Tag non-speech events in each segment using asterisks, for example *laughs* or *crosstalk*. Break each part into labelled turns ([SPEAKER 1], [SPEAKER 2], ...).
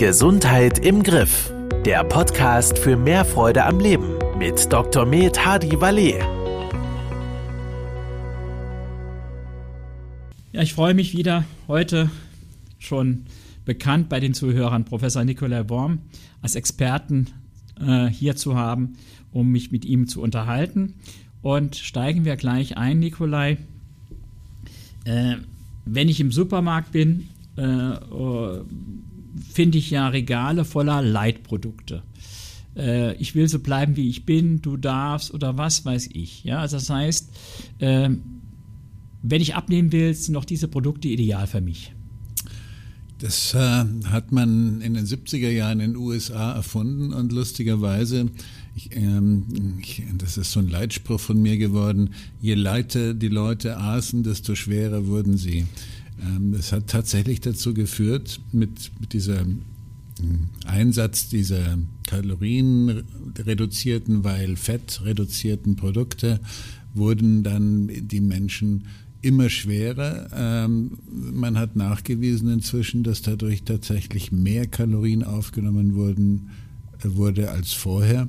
[SPEAKER 1] Gesundheit im Griff. Der Podcast für mehr Freude am Leben mit Dr. Med Hadi Valet.
[SPEAKER 2] Ja, ich freue mich wieder heute schon bekannt bei den Zuhörern Professor Nikolai Worm als Experten äh, hier zu haben, um mich mit ihm zu unterhalten. Und steigen wir gleich ein, Nikolai. Äh, wenn ich im Supermarkt bin, äh, oh, finde ich ja Regale voller Leitprodukte. Äh, ich will so bleiben, wie ich bin, du darfst oder was weiß ich. Ja, also das heißt, äh, wenn ich abnehmen will, sind noch diese Produkte ideal für mich.
[SPEAKER 3] Das äh, hat man in den 70er Jahren in den USA erfunden und lustigerweise, ich, ähm, ich, das ist so ein Leitspruch von mir geworden, je leiter die Leute aßen, desto schwerer wurden sie. Ähm, das hat tatsächlich dazu geführt, mit, mit dieser hm, Einsatz dieser kalorienreduzierten, weil fettreduzierten Produkte wurden dann die Menschen immer schwerer. Ähm, man hat nachgewiesen inzwischen, dass dadurch tatsächlich mehr Kalorien aufgenommen wurden, äh, wurde als vorher.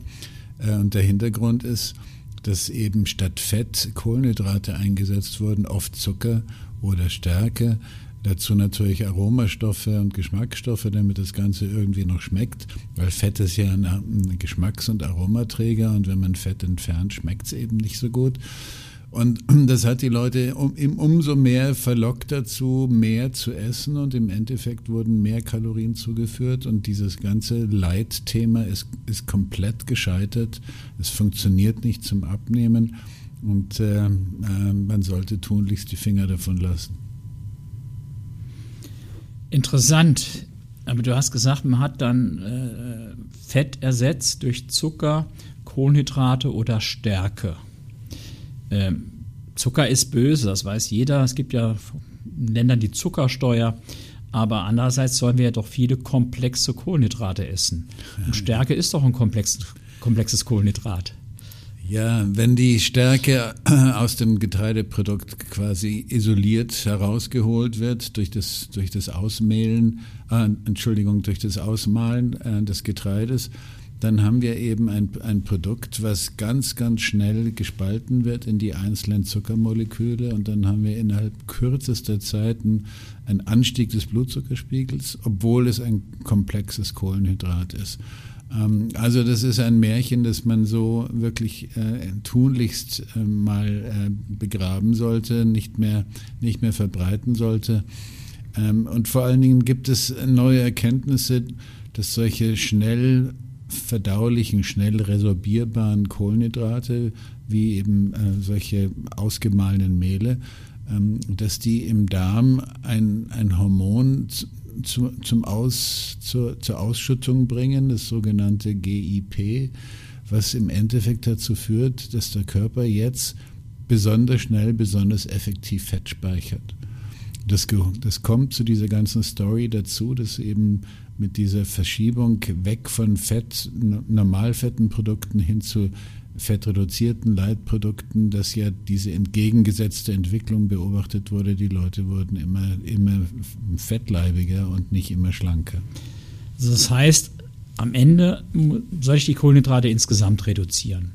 [SPEAKER 3] Äh, und der Hintergrund ist, dass eben statt Fett Kohlenhydrate eingesetzt wurden, oft Zucker oder Stärke. Dazu natürlich Aromastoffe und Geschmacksstoffe, damit das Ganze irgendwie noch schmeckt, weil Fett ist ja ein Geschmacks- und Aromaträger und wenn man Fett entfernt, schmeckt es eben nicht so gut. Und *clears throat* das hat die Leute um, umso mehr verlockt dazu, mehr zu essen und im Endeffekt wurden mehr Kalorien zugeführt und dieses ganze Leitthema ist, ist komplett gescheitert. Es funktioniert nicht zum Abnehmen und äh, man sollte tunlichst die Finger davon lassen.
[SPEAKER 2] Interessant. Aber du hast gesagt, man hat dann äh, Fett ersetzt durch Zucker, Kohlenhydrate oder Stärke. Ähm, Zucker ist böse, das weiß jeder. Es gibt ja in Ländern die Zuckersteuer. Aber andererseits sollen wir ja doch viele komplexe Kohlenhydrate essen. Und Stärke ist doch ein komplex, komplexes Kohlenhydrat.
[SPEAKER 3] Ja, wenn die Stärke *clears throat* aus dem Getreideprodukt quasi isoliert herausgeholt wird durch das, durch das Ausmehlen, äh, Entschuldigung, durch das Ausmahlen äh, des Getreides, dann haben wir eben ein, ein Produkt, was ganz, ganz schnell gespalten wird in die einzelnen Zuckermoleküle und dann haben wir innerhalb kürzester Zeit einen, einen Anstieg des Blutzuckerspiegels, obwohl es ein komplexes Kohlenhydrat ist. Ähm, also das ist ein Märchen, das man so wirklich äh, tunlichst äh, mal äh, begraben sollte, nicht mehr, nicht mehr verbreiten sollte. Ähm, und vor allen Dingen gibt es neue Erkenntnisse, dass solche schnell verdaulichen, schnell resorbierbaren Kohlenhydrate, wie eben äh, solche ausgemahlenen Mehle, ähm, dass die im Darm ein, ein Hormon zu, zum Aus, zur, zur Ausschüttung bringen, das sogenannte GIP, was im Endeffekt dazu führt, dass der Körper jetzt besonders schnell, besonders effektiv Fett speichert. Das, das kommt zu dieser ganzen Story dazu, dass eben mit dieser Verschiebung weg von Fett, normalfetten Produkten hin zu fettreduzierten Leitprodukten, dass ja diese entgegengesetzte Entwicklung beobachtet wurde. Die Leute wurden immer, immer fettleibiger und nicht immer schlanker.
[SPEAKER 2] Also das heißt, am Ende soll ich die Kohlenhydrate insgesamt reduzieren.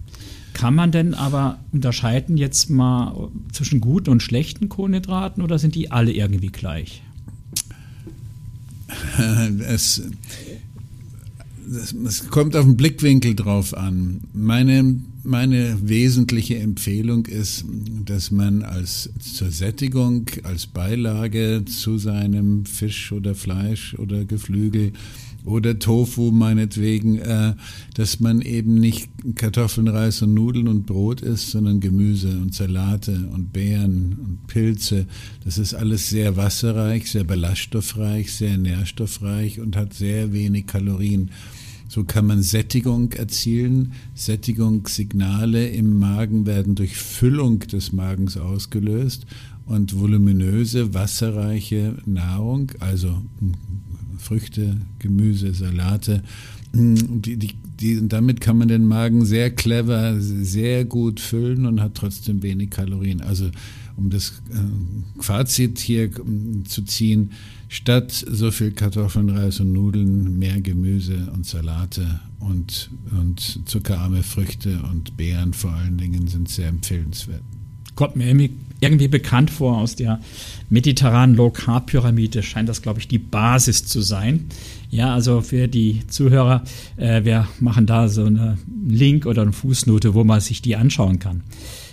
[SPEAKER 2] Kann man denn aber unterscheiden jetzt mal zwischen guten und schlechten Kohlenhydraten oder sind die alle irgendwie gleich? *laughs*
[SPEAKER 3] Es, es kommt auf den Blickwinkel drauf an. Meine, meine wesentliche Empfehlung ist, dass man als zur Sättigung, als Beilage zu seinem Fisch oder Fleisch oder Geflügel oder Tofu meinetwegen, äh, dass man eben nicht Kartoffeln, Reis und Nudeln und Brot isst, sondern Gemüse und Salate und Beeren und Pilze. Das ist alles sehr wasserreich, sehr ballaststoffreich, sehr nährstoffreich und hat sehr wenig Kalorien. So kann man Sättigung erzielen. Sättigungssignale im Magen werden durch Füllung des Magens ausgelöst und voluminöse, wasserreiche Nahrung, also Früchte, Gemüse, Salate. Mm, die, die, die, damit kann man den Magen sehr clever, sehr gut füllen und hat trotzdem wenig Kalorien. Also um das äh, Fazit hier äh, zu ziehen, statt so viel Kartoffeln, Reis und Nudeln mehr Gemüse und Salate und, und zuckerarme Früchte und Beeren vor allen Dingen sind sehr empfehlenswert.
[SPEAKER 2] Kommt mir irgendwie, irgendwie bekannt vor aus der mediterranen Low-Carb-Pyramide, scheint das, glaube ich, die Basis zu sein. Ja, also für die Zuhörer, äh, wir machen da so einen Link oder eine Fußnote, wo man sich die anschauen kann.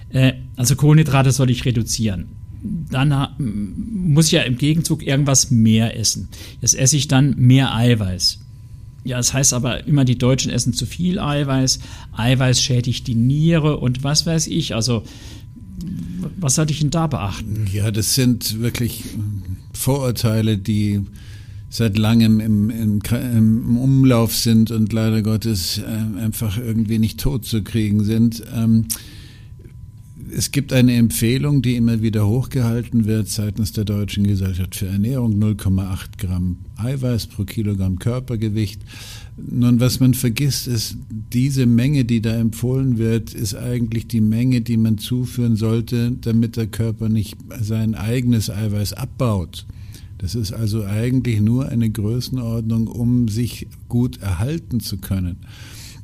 [SPEAKER 2] Äh, also Kohlenhydrate soll ich reduzieren dann muss ich ja im Gegenzug irgendwas mehr essen. Jetzt esse ich dann mehr Eiweiß. Ja, das heißt aber immer, die Deutschen essen zu viel Eiweiß. Eiweiß schädigt die Niere und was weiß ich. Also, was sollte ich denn da beachten?
[SPEAKER 3] Ja, das sind wirklich Vorurteile, die seit langem im, im, im Umlauf sind und leider Gottes äh, einfach irgendwie nicht tot zu kriegen sind. Ähm, es gibt eine Empfehlung, die immer wieder hochgehalten wird seitens der Deutschen Gesellschaft für Ernährung, 0,8 Gramm Eiweiß pro Kilogramm Körpergewicht. Nun, was man vergisst, ist, diese Menge, die da empfohlen wird, ist eigentlich die Menge, die man zuführen sollte, damit der Körper nicht sein eigenes Eiweiß abbaut. Das ist also eigentlich nur eine Größenordnung, um sich gut erhalten zu können.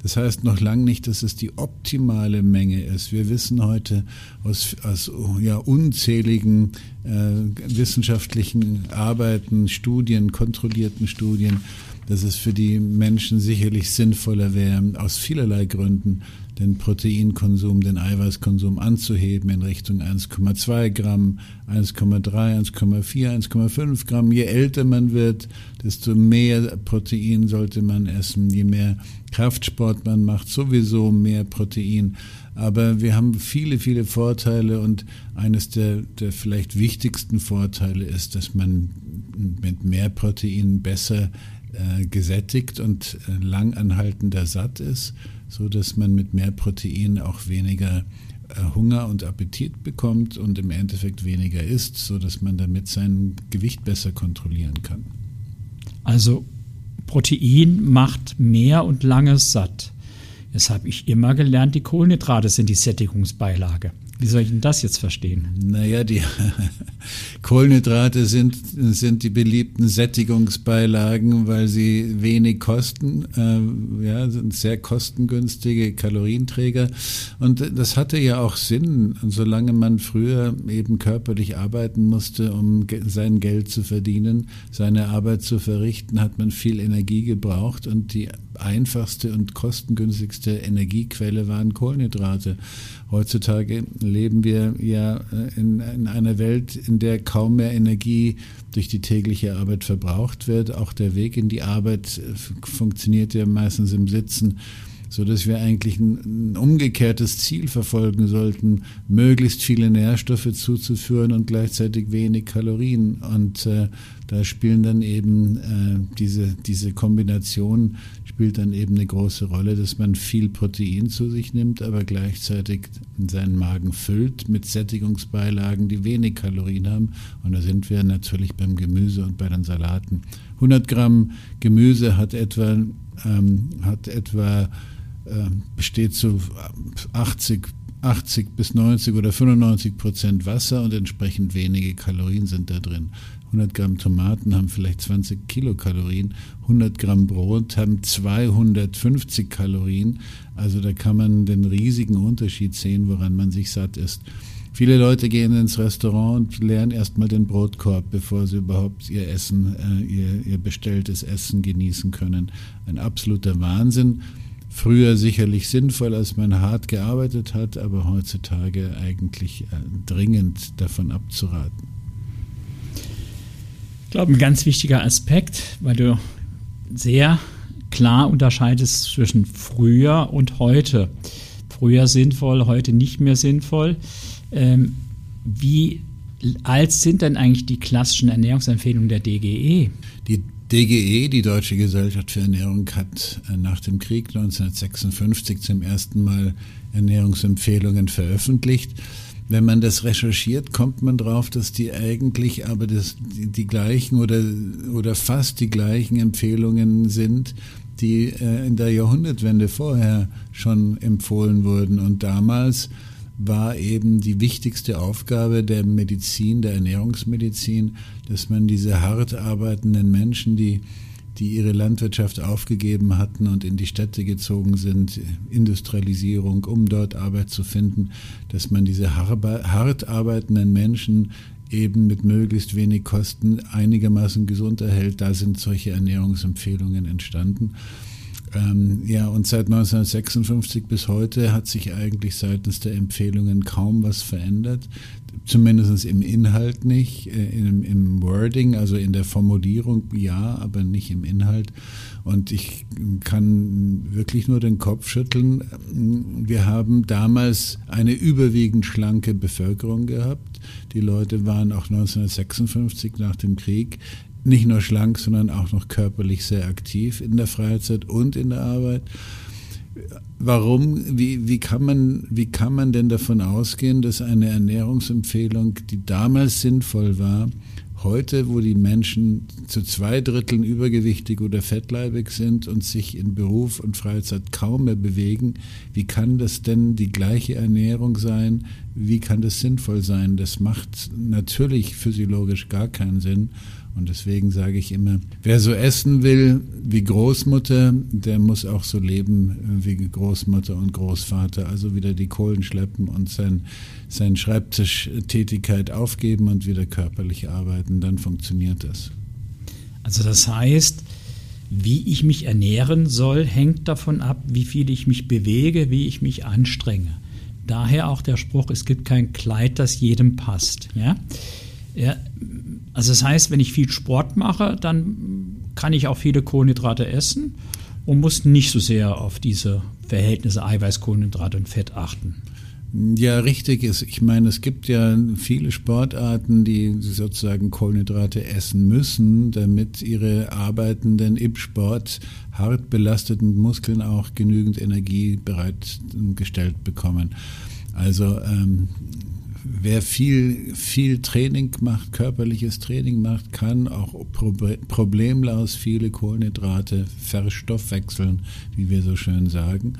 [SPEAKER 3] Das heißt noch lange nicht, dass es die optimale Menge ist. Wir wissen heute aus, aus ja, unzähligen äh, wissenschaftlichen Arbeiten, Studien, kontrollierten Studien, dass es für die Menschen sicherlich sinnvoller wäre, aus vielerlei Gründen den Proteinkonsum, den Eiweißkonsum anzuheben in Richtung 1,2 Gramm, 1,3, 1,4, 1,5 Gramm. Je älter man wird, desto mehr Protein sollte man essen. Je mehr Kraftsport man macht, sowieso mehr Protein. Aber wir haben viele, viele Vorteile und eines der, der vielleicht wichtigsten Vorteile ist, dass man mit mehr Protein besser äh, gesättigt und äh, langanhaltender satt ist so dass man mit mehr Protein auch weniger äh, Hunger und Appetit bekommt und im Endeffekt weniger isst, so dass man damit sein Gewicht besser kontrollieren kann.
[SPEAKER 2] Also Protein macht mehr und langes satt. Jetzt habe ich immer gelernt, die Kohlenhydrate sind die Sättigungsbeilage. Wie soll ich denn das jetzt verstehen?
[SPEAKER 3] Naja, die *laughs* Kohlenhydrate sind, sind die beliebten Sättigungsbeilagen, weil sie wenig kosten, äh, ja, sind sehr kostengünstige Kalorienträger. Und das hatte ja auch Sinn, solange man früher eben körperlich arbeiten musste, um sein Geld zu verdienen, seine Arbeit zu verrichten, hat man viel Energie gebraucht und die einfachste und kostengünstigste Energiequelle waren Kohlenhydrate. Heutzutage leben wir ja äh, in, in, einer Welt, in der kaum mehr Energie durch die tägliche Arbeit verbraucht wird. Auch der Weg in die Arbeit äh, funktioniert ja meistens im Sitzen so dass wir eigentlich ein, ein, umgekehrtes Ziel verfolgen sollten, möglichst viele Nährstoffe zuzuführen und gleichzeitig wenig Kalorien. Und äh, da spielen dann eben äh, diese, diese Kombination spielt dann eben eine große Rolle, dass man viel Protein zu sich nimmt, aber gleichzeitig seinen Magen füllt mit Sättigungsbeilagen, die wenig Kalorien haben. Und da sind wir natürlich beim Gemüse und bei den Salaten. 100 Gramm Gemüse hat etwa, ähm, hat etwa besteht zu 80 80 bis 90 oder 95 Prozent Wasser und entsprechend wenige Kalorien sind da drin. 100 Gramm Tomaten haben vielleicht 20 Kilokalorien, 100 Gramm Brot haben 250 Kalorien. Also da kann man den riesigen Unterschied sehen, woran man sich satt ist. Viele Leute gehen ins Restaurant und leeren erstmal den Brotkorb, bevor sie überhaupt ihr Essen, äh, ihr, ihr bestelltes Essen genießen können. Ein absoluter Wahnsinn. Früher sicherlich sinnvoll, als man hart gearbeitet hat, aber heutzutage eigentlich äh, dringend davon abzuraten.
[SPEAKER 2] Ich glaube, ein ganz wichtiger Aspekt, weil du sehr klar unterscheidest zwischen früher und heute. Früher sinnvoll, heute nicht mehr sinnvoll. Ähm, wie alt sind denn eigentlich die klassischen Ernährungsempfehlungen der DGE?
[SPEAKER 3] Die DGE, die Deutsche Gesellschaft für Ernährung, hat äh, nach dem Krieg 1956 zum ersten Mal Ernährungsempfehlungen veröffentlicht. Wenn man das recherchiert, kommt man drauf, dass die eigentlich aber das, die, die gleichen oder, oder fast die gleichen Empfehlungen sind, die äh, in der Jahrhundertwende vorher schon empfohlen wurden. Und damals war eben die wichtigste Aufgabe der Medizin, der Ernährungsmedizin, dass man diese hart arbeitenden Menschen, die die ihre Landwirtschaft aufgegeben hatten und in die Städte gezogen sind, Industrialisierung, um dort Arbeit zu finden, dass man diese hart arbeitenden Menschen eben mit möglichst wenig Kosten einigermaßen gesund erhält. Da sind solche Ernährungsempfehlungen entstanden. Ähm, ja, und seit 1956 bis heute hat sich eigentlich seitens der Empfehlungen kaum was verändert zumindest im Inhalt nicht, äh, im, im, Wording, also in der Formulierung ja, aber nicht im Inhalt. Und ich kann wirklich nur den Kopf schütteln. Wir haben damals eine überwiegend schlanke Bevölkerung gehabt. Die Leute waren auch 1956 nach dem Krieg nicht nur schlank, sondern auch noch körperlich sehr aktiv in der Freizeit und in der Arbeit. Warum, wie, wie, kann man, wie kann man denn davon ausgehen, dass eine Ernährungsempfehlung, die damals sinnvoll war, heute, wo die Menschen zu zwei Dritteln übergewichtig oder fettleibig sind und sich in Beruf und Freizeit kaum mehr bewegen, wie kann das denn die gleiche Ernährung sein? Wie kann das sinnvoll sein? Das macht natürlich physiologisch gar keinen Sinn. Und deswegen sage ich immer, wer so essen will wie Großmutter, der muss auch so leben wie Großmutter und Großvater. Also wieder die Kohlen schleppen und sein, sein Schreibtischtätigkeit aufgeben und wieder körperlich arbeiten. Dann funktioniert das.
[SPEAKER 2] Also das heißt, wie ich mich ernähren soll, hängt davon ab, wie viel ich mich bewege, wie ich mich anstrenge. Daher auch der Spruch, es gibt kein Kleid, das jedem passt. Ja? Ja, also das heißt, wenn ich viel Sport mache, dann kann ich auch viele Kohlenhydrate essen und muss nicht so sehr auf diese Verhältnisse Eiweiß, Kohlenhydrate und Fett achten.
[SPEAKER 3] Ja, richtig ist. Ich meine, es gibt ja viele Sportarten, die sozusagen Kohlenhydrate essen müssen, damit ihre arbeitenden im Sport hart belasteten Muskeln auch genügend Energie bereitgestellt bekommen. Also ähm, wer viel, viel Training macht, körperliches Training macht, kann auch problemlos viele Kohlenhydrate verstoffwechseln, wie wir so schön sagen.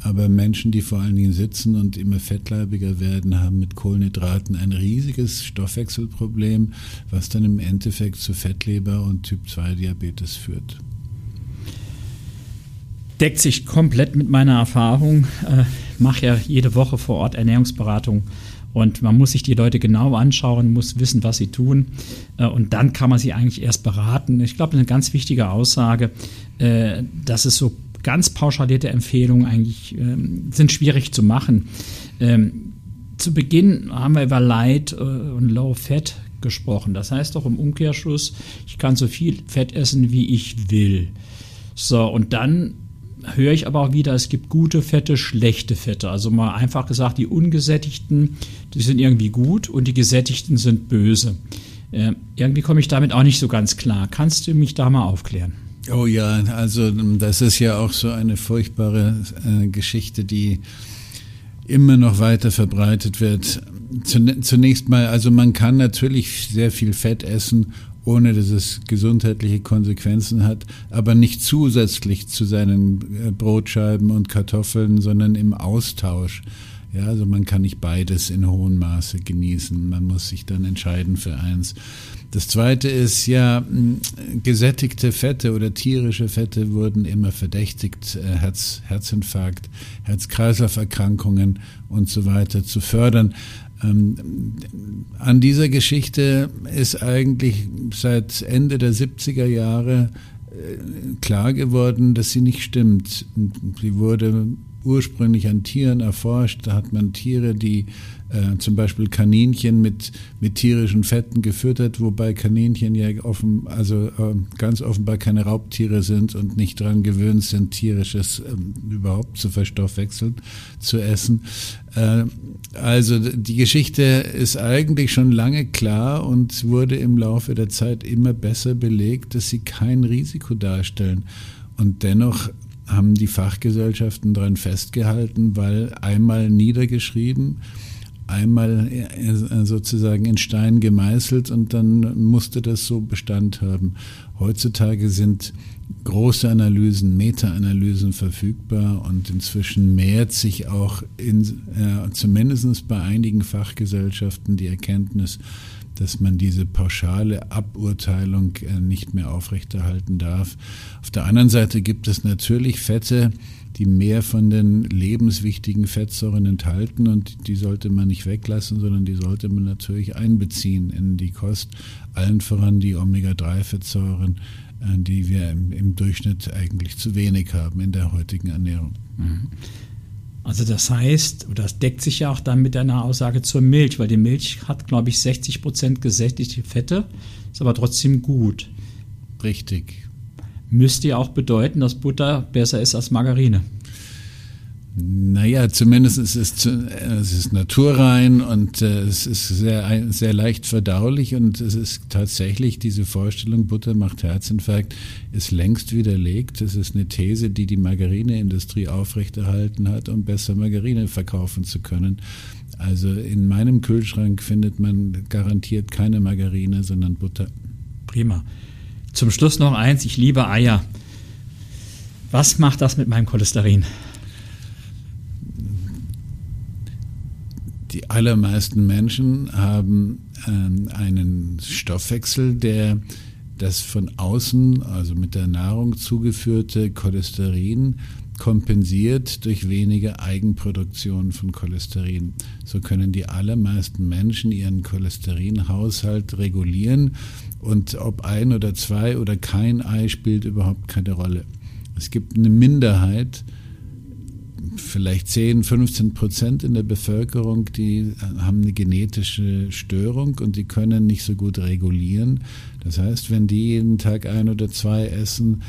[SPEAKER 3] Aber Menschen, die vor allen Dingen sitzen und immer fettleibiger werden, haben mit Kohlenhydraten ein riesiges Stoffwechselproblem, was dann im Endeffekt zu Fettleber und Typ-2-Diabetes führt
[SPEAKER 2] deckt sich komplett mit meiner Erfahrung. Mache ja jede Woche vor Ort Ernährungsberatung und man muss sich die Leute genau anschauen, muss wissen, was sie tun. Äh, und dann kann man sie eigentlich erst beraten. Ich glaube, eine ganz wichtige Aussage, äh, dass es so ganz pauschalierte Empfehlungen eigentlich ähm, sind schwierig zu machen. Ähm, zu Beginn haben wir über Light äh, und Low Fat gesprochen. Das heißt doch im Umkehrschluss, ich kann so viel Fett essen, wie ich will. So, und dann höre ich aber auch wieder, es gibt gute Fette, schlechte Fette. Also mal einfach gesagt, die ungesättigten, die sind irgendwie gut und die gesättigten sind böse. Äh, irgendwie komme ich damit auch nicht so ganz klar. Kannst du mich da mal aufklären?
[SPEAKER 3] Oh ja, also das ist ja auch so eine furchtbare äh, Geschichte, die immer noch weiter verbreitet wird. Zunächst mal, also man kann natürlich sehr viel Fett essen ohne dass es gesundheitliche Konsequenzen hat, aber nicht zusätzlich zu seinen äh, Brotscheiben und Kartoffeln, sondern im Austausch. Ja, also man kann nicht beides in hohem Maße genießen. Man muss sich dann entscheiden für eins. Das zweite ist ja, gesättigte Fette oder tierische Fette wurden immer verdächtigt, äh, Herz, Herzinfarkt, Herz-Kreislauf-Erkrankungen und so weiter zu fördern. Ähm, an dieser Geschichte ist eigentlich seit Ende der 70er Jahre äh, klar geworden, dass sie nicht stimmt. Sie wurde ursprünglich an Tieren erforscht. Da hat man Tiere, die äh, zum Beispiel Kaninchen mit, mit tierischen Fetten gefüttert, wobei Kaninchen ja offen, also äh, ganz offenbar keine Raubtiere sind und nicht daran gewöhnt sind, tierisches äh, überhaupt zu verstoffwechseln, zu essen. Äh, also die Geschichte ist eigentlich schon lange klar und wurde im Laufe der Zeit immer besser belegt, dass sie kein Risiko darstellen. Und dennoch haben die Fachgesellschaften daran festgehalten, weil einmal niedergeschrieben, einmal äh, sozusagen in Stein gemeißelt und dann musste das so Bestand haben. Heutzutage sind große Analysen, Meta-Analysen verfügbar und inzwischen mehrt sich auch in, äh, zumindest bei einigen Fachgesellschaften die Erkenntnis, dass man diese pauschale Aburteilung äh, nicht mehr aufrechterhalten darf. Auf der anderen Seite gibt es natürlich Fette, die mehr von den lebenswichtigen Fettsäuren enthalten und die sollte man nicht weglassen, sondern die sollte man natürlich einbeziehen in die Kost, allen voran die Omega-3-Fettsäuren, äh, die wir im, Durchschnitt eigentlich zu wenig haben in der heutigen Ernährung. Mhm.
[SPEAKER 2] Also das heißt, oder das deckt sich ja auch dann mit deiner Aussage zur Milch, weil die Milch hat, glaube ich, 60 Prozent gesättigte Fette, ist aber trotzdem gut.
[SPEAKER 3] Richtig.
[SPEAKER 2] Müsste ja auch bedeuten, dass Butter besser ist als Margarine.
[SPEAKER 3] Naja, zumindest ist es, es ist naturrein und äh, es ist sehr, sehr leicht verdaulich und es ist tatsächlich diese Vorstellung, Butter macht Herzinfarkt, ist längst widerlegt. Das ist eine These, die die Margarineindustrie aufrechterhalten hat, um besser Margarine verkaufen zu können. Also in meinem Kühlschrank findet man garantiert keine Margarine, sondern Butter.
[SPEAKER 2] Prima. Zum Schluss noch eins, ich liebe Eier. Was macht das mit meinem Cholesterin?
[SPEAKER 3] Die allermeisten Menschen haben ähm, einen Stoffwechsel, der das von außen, also mit der Nahrung zugeführte Cholesterin kompensiert durch weniger Eigenproduktion von Cholesterin. So können die allermeisten Menschen ihren Cholesterinhaushalt regulieren und ob ein oder zwei oder kein Ei spielt überhaupt keine Rolle. Es gibt eine Minderheit, vielleicht 10, 15 Prozent in der Bevölkerung, die haben eine genetische Störung und die können nicht so gut regulieren. Das heißt, wenn die jeden Tag ein oder zwei essen,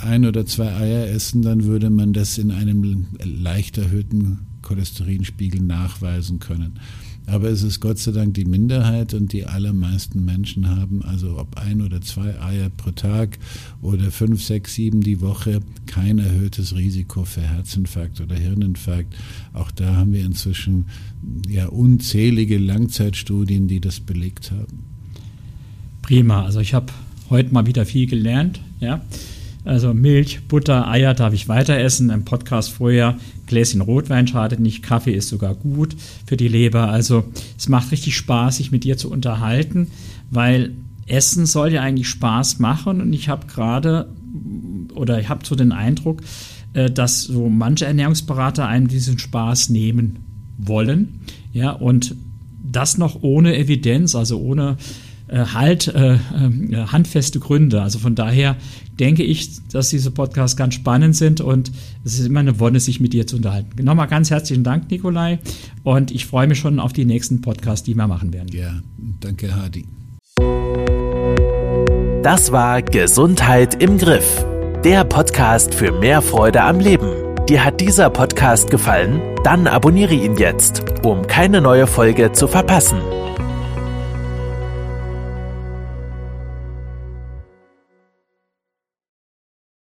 [SPEAKER 3] ein oder zwei Eier essen, dann würde man das in einem leicht erhöhten Cholesterinspiegel nachweisen können. Aber es ist Gott sei Dank die Minderheit und die allermeisten Menschen haben also ob ein oder zwei Eier pro Tag oder fünf, sechs, sieben die Woche kein erhöhtes Risiko für Herzinfarkt oder Hirninfarkt. Auch da haben wir inzwischen ja unzählige Langzeitstudien, die das belegt haben.
[SPEAKER 2] Prima, also ich habe heute mal wieder viel gelernt, ja. Also Milch, Butter, Eier darf ich weiter essen. Im Podcast vorher, Gläschen Rotwein schadet nicht, Kaffee ist sogar gut für die Leber. Also es macht richtig Spaß, sich mit dir zu unterhalten, weil Essen soll ja eigentlich Spaß machen. Und ich habe gerade, oder ich habe so den Eindruck, äh, dass so manche Ernährungsberater einem diesen Spaß nehmen wollen. Ja, und das noch ohne Evidenz, also ohne halt äh, äh, handfeste Gründe. Also von daher denke ich, dass diese Podcasts ganz spannend sind und es ist immer eine Wonne, sich mit dir zu unterhalten. Nochmal ganz herzlichen Dank, Nikolai, und ich freue mich schon auf die nächsten Podcasts, die wir machen werden.
[SPEAKER 3] Ja, danke, Hardy.
[SPEAKER 1] Das war Gesundheit im Griff, der Podcast für mehr Freude am Leben. Dir hat dieser Podcast gefallen? Dann abonniere ihn jetzt, um keine neue Folge zu verpassen.